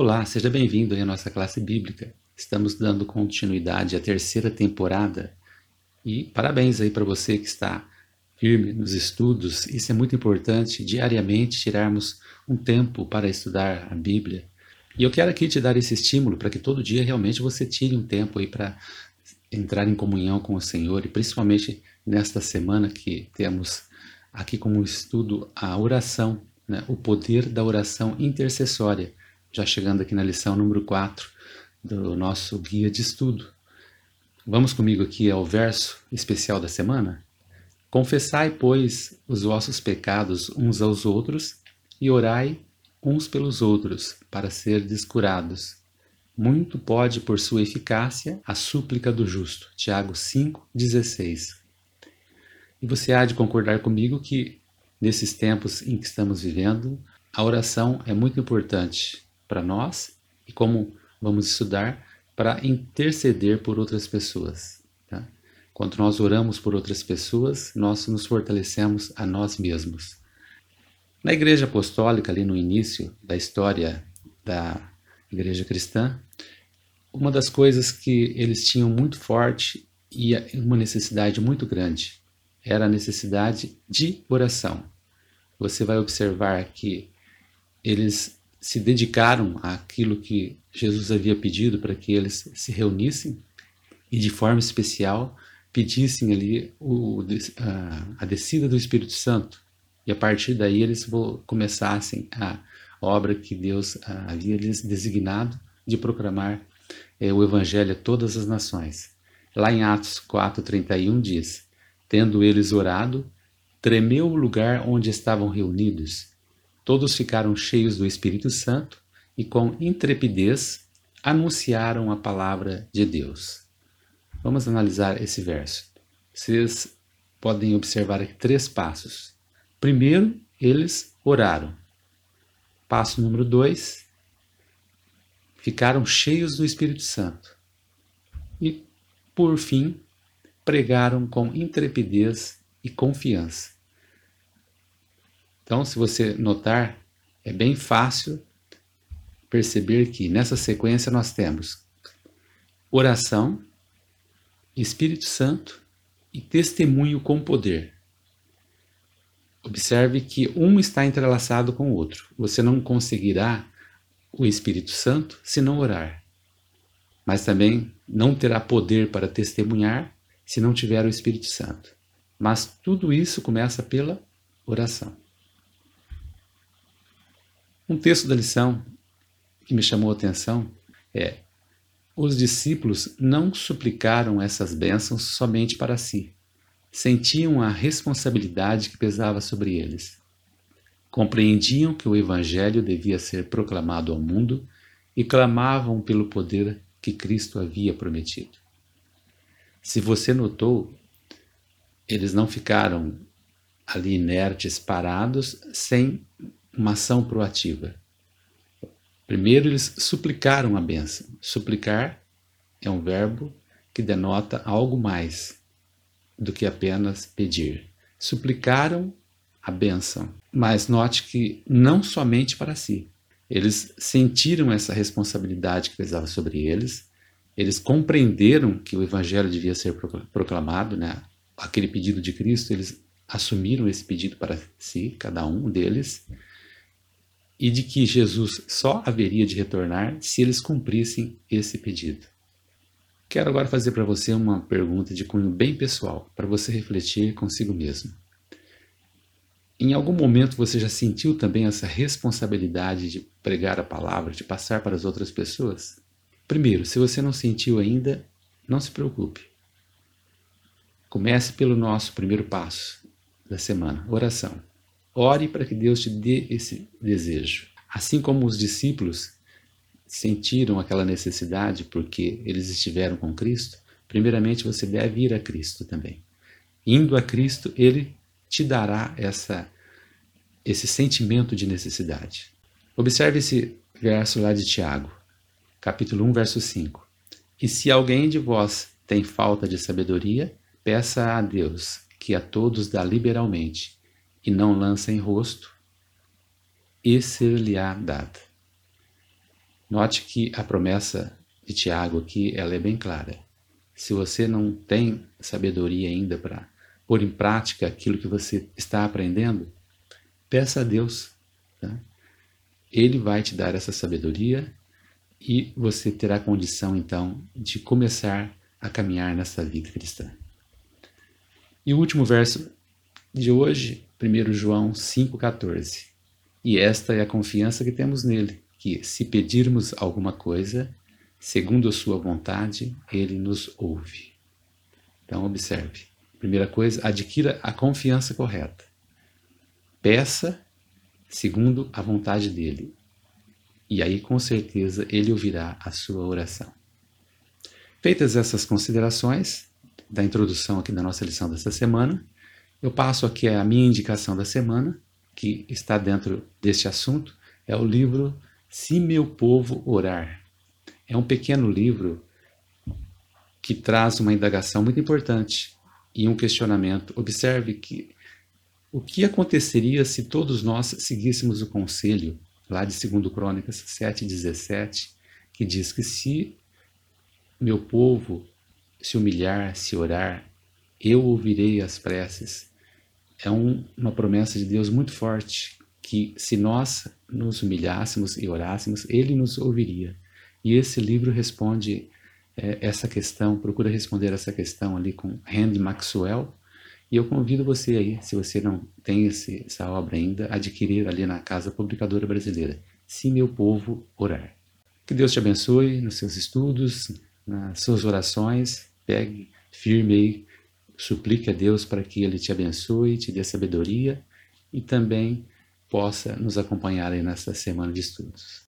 Olá, seja bem-vindo à nossa classe bíblica. Estamos dando continuidade à terceira temporada e parabéns aí para você que está firme nos estudos. Isso é muito importante, diariamente tirarmos um tempo para estudar a Bíblia. E eu quero aqui te dar esse estímulo para que todo dia realmente você tire um tempo aí para entrar em comunhão com o Senhor e principalmente nesta semana que temos aqui como estudo a oração, né? o poder da oração intercessória já chegando aqui na lição número 4 do nosso guia de estudo. Vamos comigo aqui ao verso especial da semana? Confessai, pois, os vossos pecados uns aos outros e orai uns pelos outros para ser descurados. Muito pode, por sua eficácia, a súplica do justo. Tiago 5,16. E você há de concordar comigo que, nesses tempos em que estamos vivendo, a oração é muito importante para nós e como vamos estudar para interceder por outras pessoas. Tá? Quando nós oramos por outras pessoas, nós nos fortalecemos a nós mesmos. Na Igreja Apostólica, ali no início da história da Igreja Cristã, uma das coisas que eles tinham muito forte e uma necessidade muito grande era a necessidade de oração. Você vai observar que eles se dedicaram àquilo que Jesus havia pedido para que eles se reunissem e de forma especial pedissem ali o, a, a descida do Espírito Santo e a partir daí eles começassem a obra que Deus havia lhes designado de proclamar é, o Evangelho a todas as nações. Lá em Atos 4,31 diz: Tendo eles orado, tremeu o lugar onde estavam reunidos Todos ficaram cheios do Espírito Santo e, com intrepidez, anunciaram a palavra de Deus. Vamos analisar esse verso. Vocês podem observar aqui três passos. Primeiro, eles oraram. Passo número dois, ficaram cheios do Espírito Santo. E, por fim, pregaram com intrepidez e confiança. Então, se você notar, é bem fácil perceber que nessa sequência nós temos oração, Espírito Santo e testemunho com poder. Observe que um está entrelaçado com o outro. Você não conseguirá o Espírito Santo se não orar. Mas também não terá poder para testemunhar se não tiver o Espírito Santo. Mas tudo isso começa pela oração. Um texto da lição que me chamou a atenção é: os discípulos não suplicaram essas bênçãos somente para si. Sentiam a responsabilidade que pesava sobre eles. Compreendiam que o Evangelho devia ser proclamado ao mundo e clamavam pelo poder que Cristo havia prometido. Se você notou, eles não ficaram ali inertes, parados, sem uma ação proativa. Primeiro, eles suplicaram a benção. Suplicar é um verbo que denota algo mais do que apenas pedir. Suplicaram a benção, mas note que não somente para si. Eles sentiram essa responsabilidade que pesava sobre eles, eles compreenderam que o evangelho devia ser proclamado, né? Aquele pedido de Cristo, eles assumiram esse pedido para si, cada um deles, e de que Jesus só haveria de retornar se eles cumprissem esse pedido. Quero agora fazer para você uma pergunta de cunho bem pessoal, para você refletir consigo mesmo. Em algum momento você já sentiu também essa responsabilidade de pregar a palavra, de passar para as outras pessoas? Primeiro, se você não sentiu ainda, não se preocupe. Comece pelo nosso primeiro passo da semana, oração. Ore para que Deus te dê esse desejo. Assim como os discípulos sentiram aquela necessidade porque eles estiveram com Cristo, primeiramente você deve ir a Cristo também. Indo a Cristo, ele te dará essa esse sentimento de necessidade. Observe esse verso lá de Tiago, capítulo 1, verso 5. E se alguém de vós tem falta de sabedoria, peça a Deus, que a todos dá liberalmente, e não lança em rosto, e ser-lhe-á dada. Note que a promessa de Tiago aqui ela é bem clara. Se você não tem sabedoria ainda para pôr em prática aquilo que você está aprendendo, peça a Deus. Tá? Ele vai te dar essa sabedoria e você terá condição então de começar a caminhar nessa vida cristã. E o último verso de hoje, 1 João 5,14. E esta é a confiança que temos nele, que se pedirmos alguma coisa, segundo a sua vontade, ele nos ouve. Então, observe. Primeira coisa, adquira a confiança correta. Peça segundo a vontade dele. E aí, com certeza, ele ouvirá a sua oração. Feitas essas considerações da introdução aqui da nossa lição dessa semana, eu passo aqui a minha indicação da semana, que está dentro deste assunto, é o livro Se Meu Povo Orar. É um pequeno livro que traz uma indagação muito importante e um questionamento. Observe que o que aconteceria se todos nós seguíssemos o conselho lá de 2 Crônicas 7,17, que diz que se meu povo se humilhar, se orar, eu ouvirei as preces. É um, uma promessa de Deus muito forte, que se nós nos humilhássemos e orássemos, Ele nos ouviria. E esse livro responde é, essa questão, procura responder essa questão ali com Randy Maxwell, e eu convido você aí, se você não tem esse, essa obra ainda, adquirir ali na Casa Publicadora Brasileira. Se meu povo orar. Que Deus te abençoe nos seus estudos, nas suas orações. Pegue firme aí, suplique a Deus para que Ele te abençoe, te dê sabedoria e também possa nos acompanhar nessa semana de estudos.